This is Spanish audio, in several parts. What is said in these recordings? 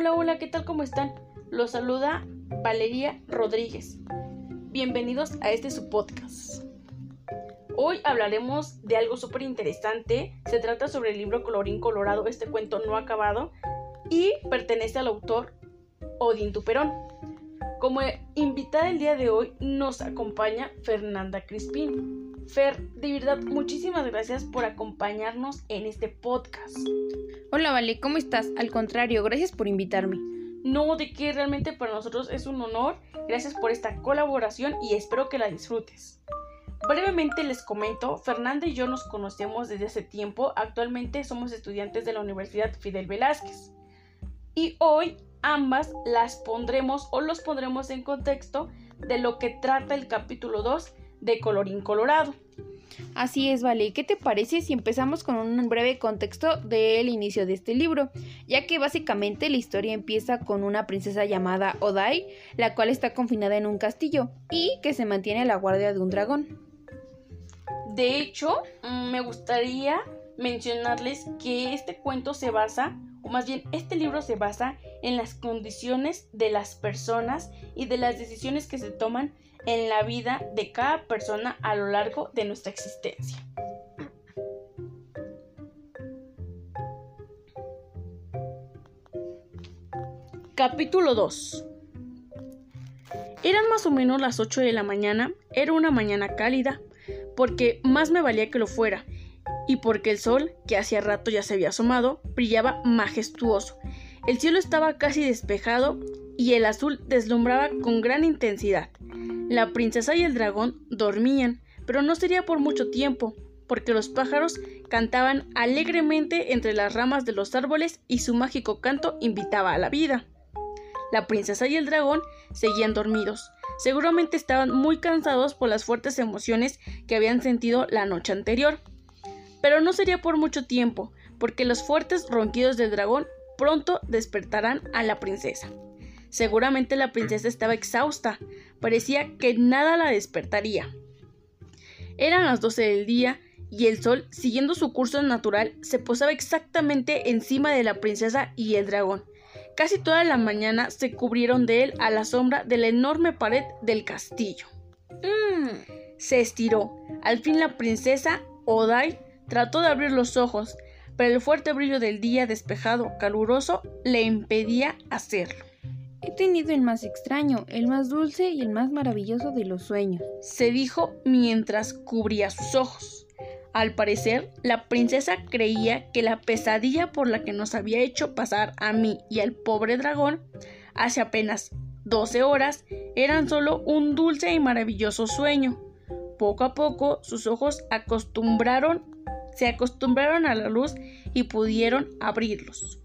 Hola, hola, ¿qué tal? ¿Cómo están? Los saluda Valeria Rodríguez. Bienvenidos a este su podcast. Hoy hablaremos de algo súper interesante. Se trata sobre el libro Colorín Colorado, este cuento no acabado, y pertenece al autor Odín Tuperón. Como invitada el día de hoy nos acompaña Fernanda Crispín. Fer, de verdad, muchísimas gracias por acompañarnos en este podcast. Hola, Vale, ¿cómo estás? Al contrario, gracias por invitarme. No, de que realmente para nosotros es un honor. Gracias por esta colaboración y espero que la disfrutes. Brevemente les comento, Fernanda y yo nos conocemos desde hace tiempo. Actualmente somos estudiantes de la Universidad Fidel Velázquez. Y hoy ambas las pondremos o los pondremos en contexto de lo que trata el capítulo 2 de Colorín Colorado. Así es, Vale. ¿Qué te parece si empezamos con un breve contexto del inicio de este libro? Ya que básicamente la historia empieza con una princesa llamada Odai, la cual está confinada en un castillo y que se mantiene a la guardia de un dragón. De hecho, mm, me gustaría mencionarles que este cuento se basa, o más bien este libro se basa en las condiciones de las personas y de las decisiones que se toman en la vida de cada persona a lo largo de nuestra existencia. Capítulo 2 Eran más o menos las 8 de la mañana, era una mañana cálida, porque más me valía que lo fuera, y porque el sol, que hacía rato ya se había asomado, brillaba majestuoso. El cielo estaba casi despejado y el azul deslumbraba con gran intensidad. La princesa y el dragón dormían, pero no sería por mucho tiempo, porque los pájaros cantaban alegremente entre las ramas de los árboles y su mágico canto invitaba a la vida. La princesa y el dragón seguían dormidos. Seguramente estaban muy cansados por las fuertes emociones que habían sentido la noche anterior. Pero no sería por mucho tiempo, porque los fuertes ronquidos del dragón pronto despertarán a la princesa. Seguramente la princesa estaba exhausta, parecía que nada la despertaría. Eran las doce del día y el sol, siguiendo su curso natural, se posaba exactamente encima de la princesa y el dragón. Casi toda la mañana se cubrieron de él a la sombra de la enorme pared del castillo. Mm. Se estiró. Al fin la princesa, Odai, trató de abrir los ojos, pero el fuerte brillo del día despejado, caluroso, le impedía hacerlo. He tenido el más extraño, el más dulce y el más maravilloso de los sueños, se dijo mientras cubría sus ojos. Al parecer, la princesa creía que la pesadilla por la que nos había hecho pasar a mí y al pobre dragón hace apenas 12 horas eran solo un dulce y maravilloso sueño. Poco a poco sus ojos acostumbraron, se acostumbraron a la luz y pudieron abrirlos.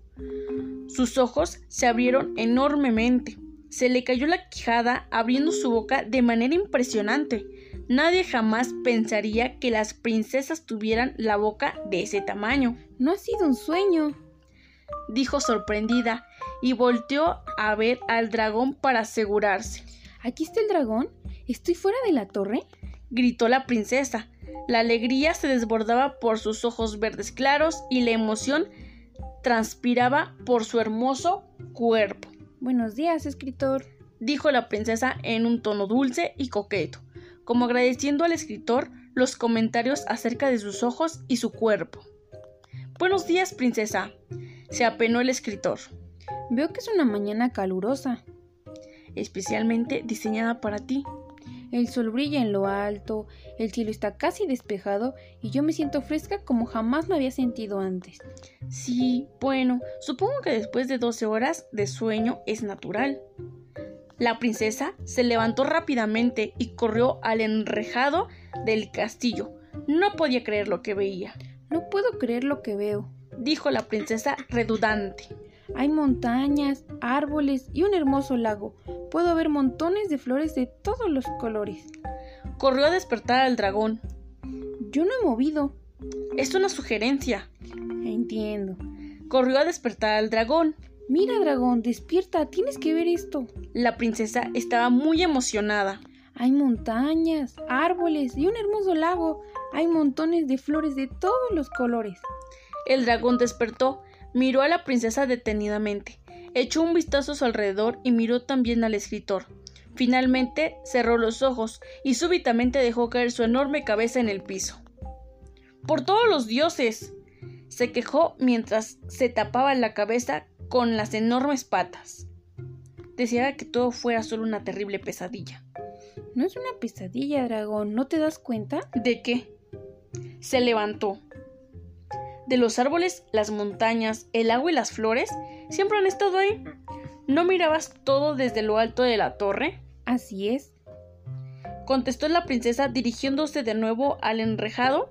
Sus ojos se abrieron enormemente. Se le cayó la quijada abriendo su boca de manera impresionante. Nadie jamás pensaría que las princesas tuvieran la boca de ese tamaño. No ha sido un sueño, dijo sorprendida, y volteó a ver al dragón para asegurarse. ¿Aquí está el dragón? ¿Estoy fuera de la torre? gritó la princesa. La alegría se desbordaba por sus ojos verdes claros y la emoción transpiraba por su hermoso cuerpo. Buenos días, escritor, dijo la princesa en un tono dulce y coqueto, como agradeciendo al escritor los comentarios acerca de sus ojos y su cuerpo. Buenos días, princesa, se apenó el escritor. Veo que es una mañana calurosa, especialmente diseñada para ti, el sol brilla en lo alto, el cielo está casi despejado y yo me siento fresca como jamás me había sentido antes. Sí, bueno, supongo que después de 12 horas de sueño es natural. La princesa se levantó rápidamente y corrió al enrejado del castillo. No podía creer lo que veía. No puedo creer lo que veo, dijo la princesa redundante. Hay montañas, árboles y un hermoso lago. Puedo ver montones de flores de todos los colores. Corrió a despertar al dragón. Yo no he movido. Es una sugerencia. Entiendo. Corrió a despertar al dragón. Mira, dragón, despierta, tienes que ver esto. La princesa estaba muy emocionada. Hay montañas, árboles y un hermoso lago. Hay montones de flores de todos los colores. El dragón despertó miró a la princesa detenidamente. Echó un vistazo a su alrededor y miró también al escritor. Finalmente cerró los ojos y súbitamente dejó caer su enorme cabeza en el piso. ¡Por todos los dioses! se quejó mientras se tapaba la cabeza con las enormes patas. Deseaba que todo fuera solo una terrible pesadilla. No es una pesadilla, dragón, ¿no te das cuenta? ¿De qué? Se levantó. De los árboles, las montañas, el agua y las flores siempre han estado ahí. ¿No mirabas todo desde lo alto de la torre? Así es. Contestó la princesa dirigiéndose de nuevo al enrejado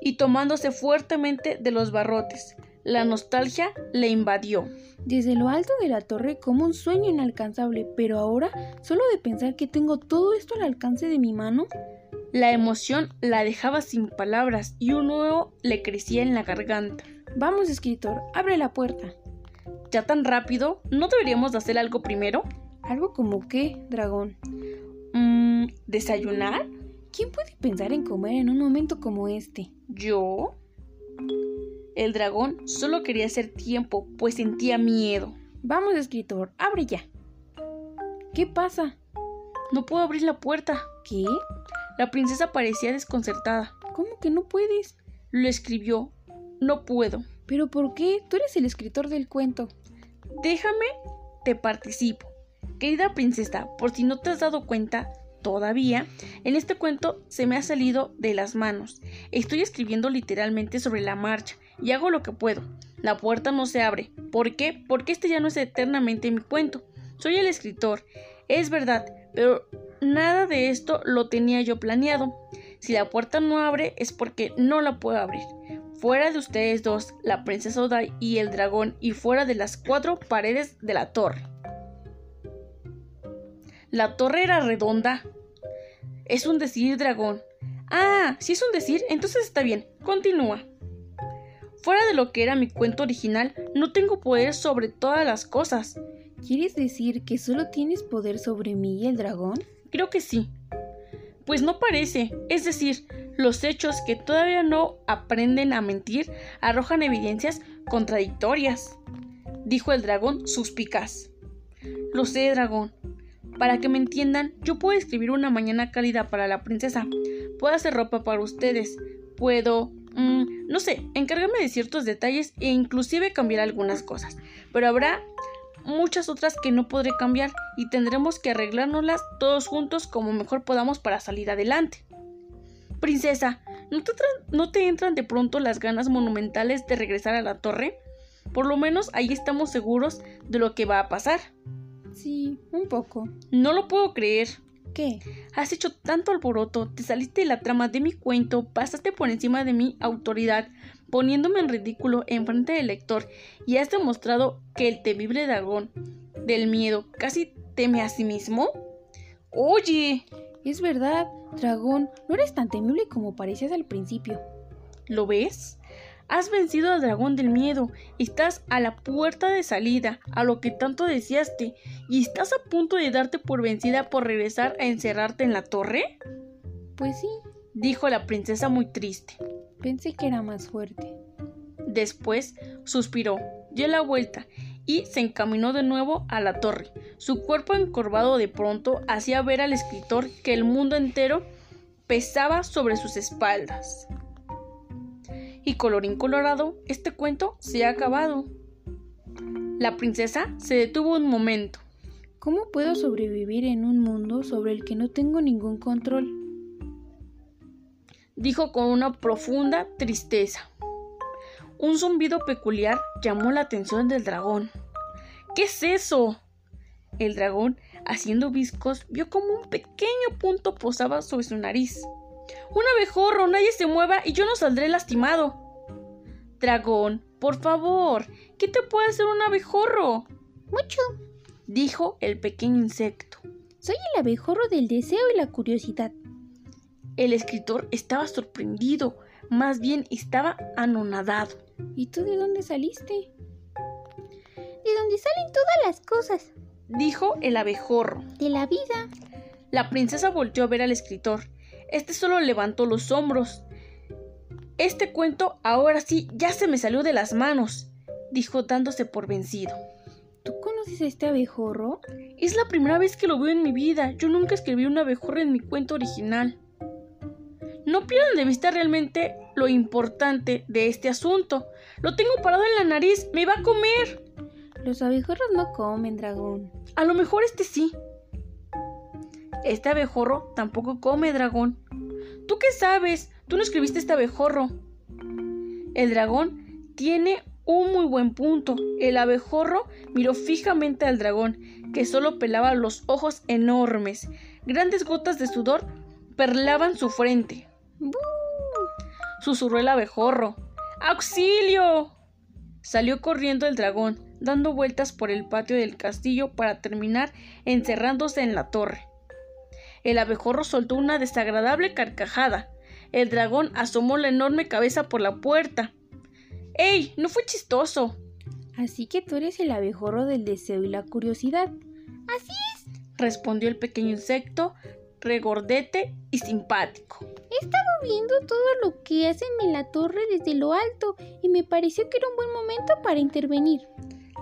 y tomándose fuertemente de los barrotes. La nostalgia le invadió. Desde lo alto de la torre como un sueño inalcanzable, pero ahora, solo de pensar que tengo todo esto al alcance de mi mano, la emoción la dejaba sin palabras y un nudo le crecía en la garganta. Vamos, escritor, abre la puerta. ¿Ya tan rápido? ¿No deberíamos hacer algo primero? ¿Algo como qué, dragón? Mm, ¿Desayunar? ¿Quién puede pensar en comer en un momento como este? ¿Yo? El dragón solo quería hacer tiempo, pues sentía miedo. Vamos, escritor, abre ya. ¿Qué pasa? No puedo abrir la puerta. ¿Qué? La princesa parecía desconcertada. ¿Cómo que no puedes? Lo escribió. No puedo. ¿Pero por qué? Tú eres el escritor del cuento. Déjame, te participo. Querida princesa, por si no te has dado cuenta, todavía, en este cuento se me ha salido de las manos. Estoy escribiendo literalmente sobre la marcha y hago lo que puedo. La puerta no se abre. ¿Por qué? Porque este ya no es eternamente mi cuento. Soy el escritor. Es verdad, pero nada de esto lo tenía yo planeado. Si la puerta no abre es porque no la puedo abrir. Fuera de ustedes dos, la princesa Odai y el dragón, y fuera de las cuatro paredes de la torre. La torre era redonda. Es un decir, dragón. Ah, si es un decir, entonces está bien. Continúa. Fuera de lo que era mi cuento original, no tengo poder sobre todas las cosas. ¿Quieres decir que solo tienes poder sobre mí y el dragón? Creo que sí. Pues no parece. Es decir, los hechos que todavía no aprenden a mentir arrojan evidencias contradictorias, dijo el dragón suspicaz. Lo sé, dragón. Para que me entiendan, yo puedo escribir una mañana cálida para la princesa. Puedo hacer ropa para ustedes. Puedo... Mmm, no sé, encargarme de ciertos detalles e inclusive cambiar algunas cosas. Pero habrá muchas otras que no podré cambiar y tendremos que arreglárnoslas todos juntos como mejor podamos para salir adelante. Princesa, ¿no te, ¿no te entran de pronto las ganas monumentales de regresar a la torre? Por lo menos ahí estamos seguros de lo que va a pasar. Sí, un poco. No lo puedo creer. ¿Qué? Has hecho tanto alboroto, te saliste de la trama de mi cuento, pasaste por encima de mi autoridad, poniéndome en ridículo en frente del lector, y has demostrado que el temible dragón del miedo casi teme a sí mismo. Oye. Es verdad, dragón, no eres tan temible como parecías al principio. ¿Lo ves? Has vencido al dragón del miedo, estás a la puerta de salida, a lo que tanto deseaste, y estás a punto de darte por vencida por regresar a encerrarte en la torre. Pues sí, dijo la princesa muy triste. Pensé que era más fuerte. Después suspiró, dio la vuelta y se encaminó de nuevo a la torre. Su cuerpo encorvado de pronto hacía ver al escritor que el mundo entero pesaba sobre sus espaldas. Y colorín colorado, este cuento se ha acabado. La princesa se detuvo un momento. ¿Cómo puedo sobrevivir en un mundo sobre el que no tengo ningún control? Dijo con una profunda tristeza. Un zumbido peculiar llamó la atención del dragón. ¿Qué es eso? El dragón, haciendo viscos, vio como un pequeño punto posaba sobre su nariz. Un abejorro, nadie se mueva y yo no saldré lastimado. Dragón, por favor, ¿qué te puede hacer un abejorro? Mucho, dijo el pequeño insecto. Soy el abejorro del deseo y la curiosidad. El escritor estaba sorprendido, más bien estaba anonadado. ¿Y tú de dónde saliste? De dónde salen todas las cosas, dijo el abejorro. De la vida. La princesa volteó a ver al escritor. Este solo levantó los hombros. Este cuento ahora sí ya se me salió de las manos, dijo dándose por vencido. ¿Tú conoces a este abejorro? Es la primera vez que lo veo en mi vida. Yo nunca escribí un abejorro en mi cuento original. No pierdan de vista realmente lo importante de este asunto. Lo tengo parado en la nariz. Me va a comer. Los abejorros no comen, dragón. A lo mejor este sí. Este abejorro tampoco come, dragón. ¿Tú qué sabes? Tú no escribiste este abejorro. El dragón tiene un muy buen punto. El abejorro miró fijamente al dragón, que solo pelaba los ojos enormes. Grandes gotas de sudor perlaban su frente. Susurró el abejorro. ¡Auxilio! Salió corriendo el dragón, dando vueltas por el patio del castillo para terminar encerrándose en la torre. El abejorro soltó una desagradable carcajada. El dragón asomó la enorme cabeza por la puerta. ¡Ey! No fue chistoso. Así que tú eres el abejorro del deseo y la curiosidad. Así es, respondió el pequeño insecto, regordete y simpático. He estado viendo todo lo que hacen en la torre desde lo alto y me pareció que era un buen momento para intervenir.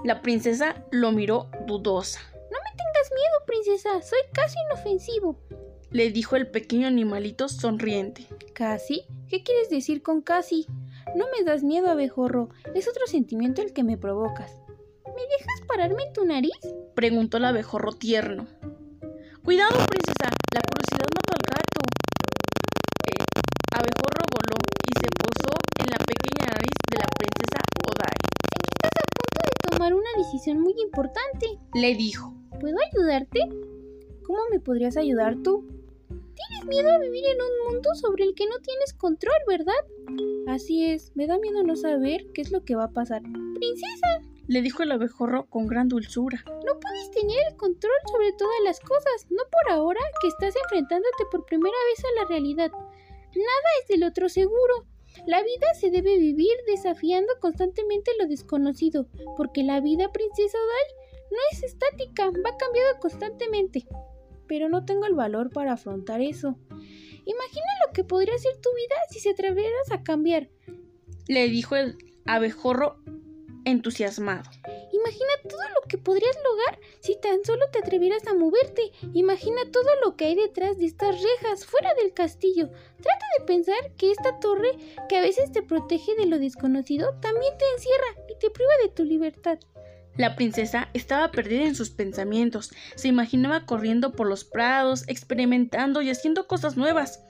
La princesa lo miró dudosa. No me tengas miedo, princesa, soy casi inofensivo, le dijo el pequeño animalito sonriente. ¿Casi? ¿Qué quieres decir con casi? No me das miedo, abejorro, es otro sentimiento el que me provocas. ¿Me dejas pararme en tu nariz? preguntó el abejorro tierno. Cuidado, princesa, una decisión muy importante, le dijo. ¿Puedo ayudarte? ¿Cómo me podrías ayudar tú? Tienes miedo a vivir en un mundo sobre el que no tienes control, ¿verdad? Así es, me da miedo no saber qué es lo que va a pasar. Princesa, le dijo el abejorro con gran dulzura. No puedes tener el control sobre todas las cosas, no por ahora que estás enfrentándote por primera vez a la realidad. Nada es del otro seguro. La vida se debe vivir desafiando constantemente lo desconocido, porque la vida, princesa Odal, no es estática, va cambiando constantemente. Pero no tengo el valor para afrontar eso. Imagina lo que podría ser tu vida si se atrevieras a cambiar. Le dijo el abejorro entusiasmado. Imagina todo lo que podrías lograr si tan solo te atrevieras a moverte. Imagina todo lo que hay detrás de estas rejas, fuera del castillo. Trata de pensar que esta torre, que a veces te protege de lo desconocido, también te encierra y te priva de tu libertad. La princesa estaba perdida en sus pensamientos. Se imaginaba corriendo por los prados, experimentando y haciendo cosas nuevas.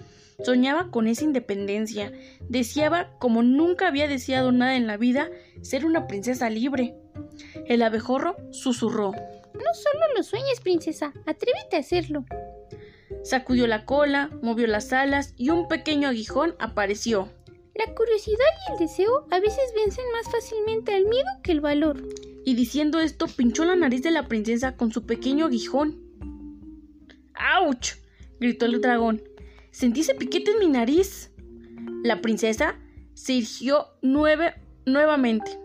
Soñaba con esa independencia. Deseaba, como nunca había deseado nada en la vida, ser una princesa libre. El abejorro susurró. No solo lo sueñes, princesa, atrévete a hacerlo. Sacudió la cola, movió las alas y un pequeño aguijón apareció. La curiosidad y el deseo a veces vencen más fácilmente al miedo que el valor. Y diciendo esto, pinchó la nariz de la princesa con su pequeño aguijón. ¡Auch! gritó el dragón. Sentí ese piquete en mi nariz. La princesa se irgió nueve, nuevamente.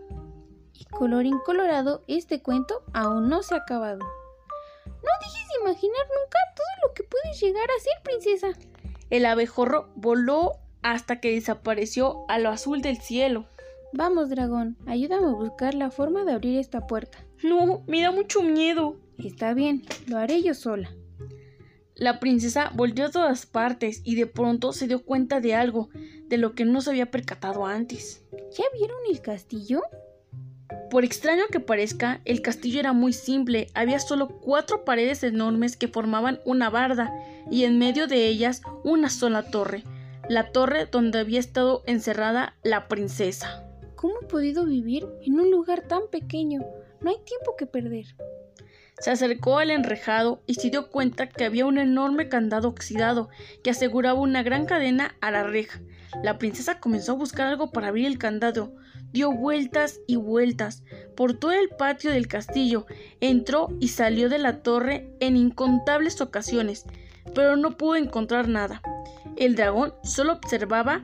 Colorín colorado, este cuento aún no se ha acabado. No dejes de imaginar nunca todo lo que puedes llegar a ser, princesa. El abejorro voló hasta que desapareció a lo azul del cielo. Vamos, dragón, ayúdame a buscar la forma de abrir esta puerta. No, me da mucho miedo. Está bien, lo haré yo sola. La princesa volvió a todas partes y de pronto se dio cuenta de algo, de lo que no se había percatado antes. ¿Ya vieron el castillo? Por extraño que parezca, el castillo era muy simple, había solo cuatro paredes enormes que formaban una barda y en medio de ellas una sola torre, la torre donde había estado encerrada la princesa. ¿Cómo he podido vivir en un lugar tan pequeño? No hay tiempo que perder. Se acercó al enrejado y se dio cuenta que había un enorme candado oxidado que aseguraba una gran cadena a la reja. La princesa comenzó a buscar algo para abrir el candado. Dio vueltas y vueltas por todo el patio del castillo. Entró y salió de la torre en incontables ocasiones, pero no pudo encontrar nada. El dragón solo observaba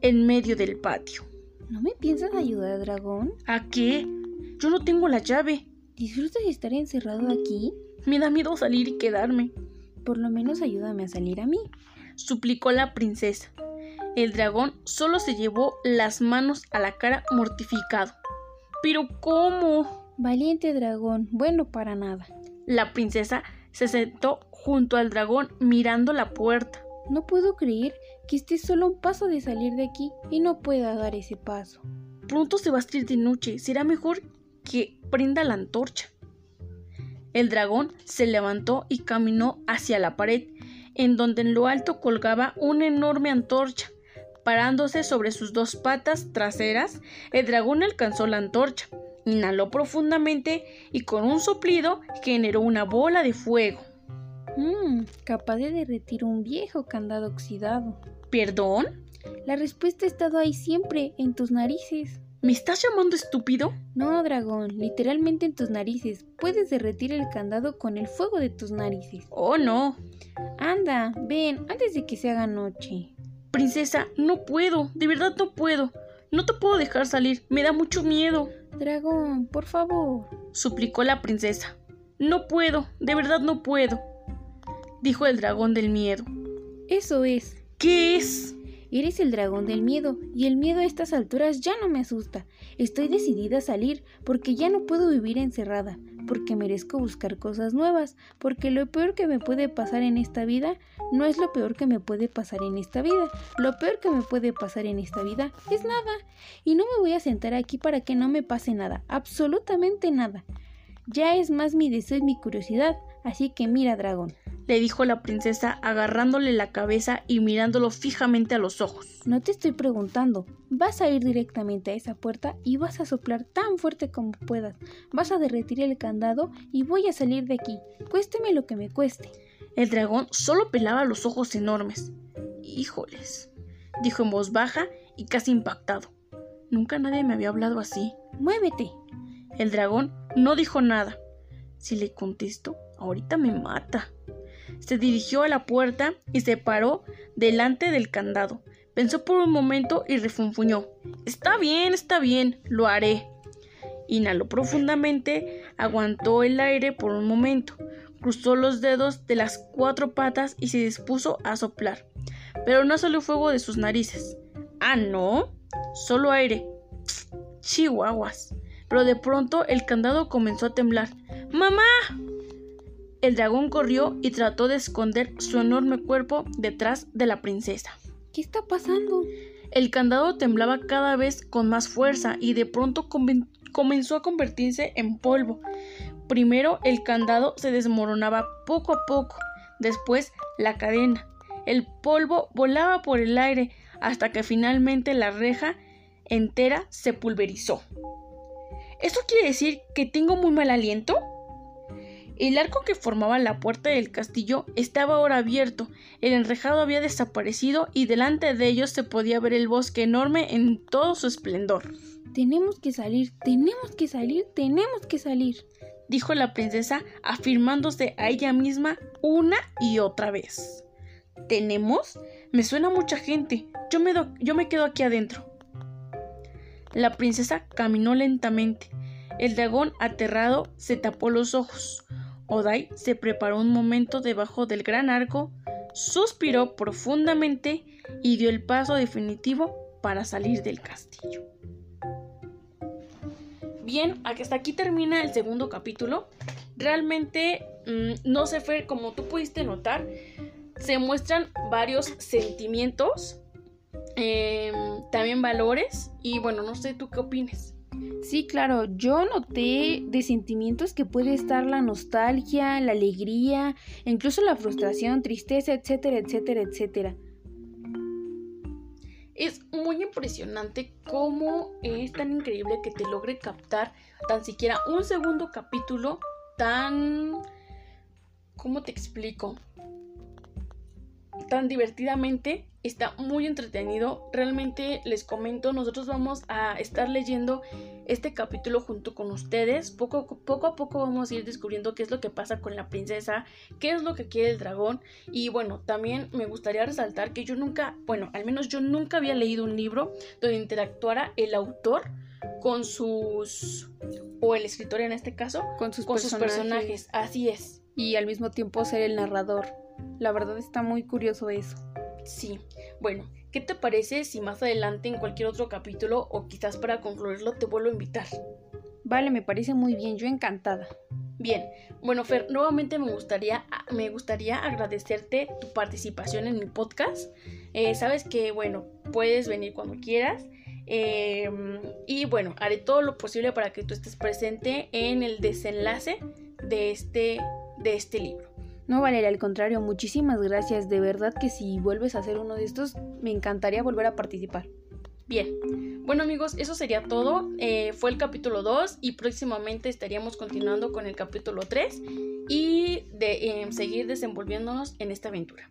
en medio del patio. ¿No me piensas ayudar, dragón? ¿A qué? Yo no tengo la llave. ¿Disfrutas de estar encerrado aquí? Me da miedo salir y quedarme. Por lo menos ayúdame a salir a mí, suplicó la princesa. El dragón solo se llevó las manos a la cara mortificado. ¿Pero cómo? Valiente dragón, bueno para nada. La princesa se sentó junto al dragón mirando la puerta. No puedo creer que esté solo un paso de salir de aquí y no pueda dar ese paso. Pronto se va a de noche. Será mejor que prenda la antorcha. El dragón se levantó y caminó hacia la pared, en donde en lo alto colgaba una enorme antorcha. Parándose sobre sus dos patas traseras, el dragón alcanzó la antorcha, inhaló profundamente y con un soplido generó una bola de fuego. Mmm, capaz de derretir un viejo candado oxidado. ¿Perdón? La respuesta ha estado ahí siempre, en tus narices. ¿Me estás llamando estúpido? No, dragón, literalmente en tus narices. Puedes derretir el candado con el fuego de tus narices. Oh, no. Anda, ven, antes de que se haga noche. Princesa, no puedo, de verdad no puedo. No te puedo dejar salir, me da mucho miedo. Dragón, por favor. suplicó la princesa. No puedo, de verdad no puedo, dijo el dragón del miedo. Eso es. ¿Qué es? Eres el dragón del miedo, y el miedo a estas alturas ya no me asusta. Estoy decidida a salir, porque ya no puedo vivir encerrada, porque merezco buscar cosas nuevas, porque lo peor que me puede pasar en esta vida no es lo peor que me puede pasar en esta vida. Lo peor que me puede pasar en esta vida es nada. Y no me voy a sentar aquí para que no me pase nada, absolutamente nada. Ya es más mi deseo y mi curiosidad, así que mira, dragón le dijo la princesa agarrándole la cabeza y mirándolo fijamente a los ojos. No te estoy preguntando. Vas a ir directamente a esa puerta y vas a soplar tan fuerte como puedas. Vas a derretir el candado y voy a salir de aquí, cuésteme lo que me cueste. El dragón solo pelaba los ojos enormes. Híjoles, dijo en voz baja y casi impactado. Nunca nadie me había hablado así. Muévete. El dragón no dijo nada. Si le contesto, ahorita me mata. Se dirigió a la puerta y se paró delante del candado. Pensó por un momento y refunfuñó. Está bien, está bien, lo haré. Inhaló profundamente, aguantó el aire por un momento, cruzó los dedos de las cuatro patas y se dispuso a soplar. Pero no salió fuego de sus narices. Ah, no, solo aire. Chihuahuas. Pero de pronto el candado comenzó a temblar. ¡Mamá! El dragón corrió y trató de esconder su enorme cuerpo detrás de la princesa. ¿Qué está pasando? El candado temblaba cada vez con más fuerza y de pronto comenzó a convertirse en polvo. Primero el candado se desmoronaba poco a poco, después la cadena. El polvo volaba por el aire hasta que finalmente la reja entera se pulverizó. ¿Esto quiere decir que tengo muy mal aliento? El arco que formaba la puerta del castillo estaba ahora abierto, el enrejado había desaparecido y delante de ellos se podía ver el bosque enorme en todo su esplendor. Tenemos que salir, tenemos que salir, tenemos que salir, dijo la princesa, afirmándose a ella misma una y otra vez. ¿Tenemos? Me suena mucha gente. Yo me, yo me quedo aquí adentro. La princesa caminó lentamente. El dragón, aterrado, se tapó los ojos. Odai se preparó un momento debajo del gran arco, suspiró profundamente y dio el paso definitivo para salir del castillo. Bien, hasta aquí termina el segundo capítulo. Realmente mm, no se fue como tú pudiste notar. Se muestran varios sentimientos, em, también valores y bueno, no sé tú qué opines. Sí, claro, yo noté de sentimientos que puede estar la nostalgia, la alegría, incluso la frustración, tristeza, etcétera, etcétera, etcétera. Es muy impresionante cómo es tan increíble que te logre captar tan siquiera un segundo capítulo tan... ¿Cómo te explico? Tan divertidamente está muy entretenido. Realmente les comento, nosotros vamos a estar leyendo este capítulo junto con ustedes. Poco, poco a poco vamos a ir descubriendo qué es lo que pasa con la princesa, qué es lo que quiere el dragón. Y bueno, también me gustaría resaltar que yo nunca, bueno, al menos yo nunca había leído un libro donde interactuara el autor con sus, o el escritor en este caso, con sus, personajes. sus personajes. Así es. Y al mismo tiempo ser el narrador. La verdad está muy curioso eso. Sí, bueno, ¿qué te parece si más adelante en cualquier otro capítulo o quizás para concluirlo te vuelvo a invitar? Vale, me parece muy bien, yo encantada. Bien, bueno Fer, nuevamente me gustaría, me gustaría agradecerte tu participación en mi podcast. Eh, sabes que, bueno, puedes venir cuando quieras. Em, y bueno, haré todo lo posible para que tú estés presente en el desenlace de este, de este libro. No, Valeria, al contrario, muchísimas gracias. De verdad que si vuelves a hacer uno de estos, me encantaría volver a participar. Bien, bueno amigos, eso sería todo. Eh, fue el capítulo 2 y próximamente estaríamos continuando con el capítulo 3 y de seguir desenvolviéndonos en esta aventura.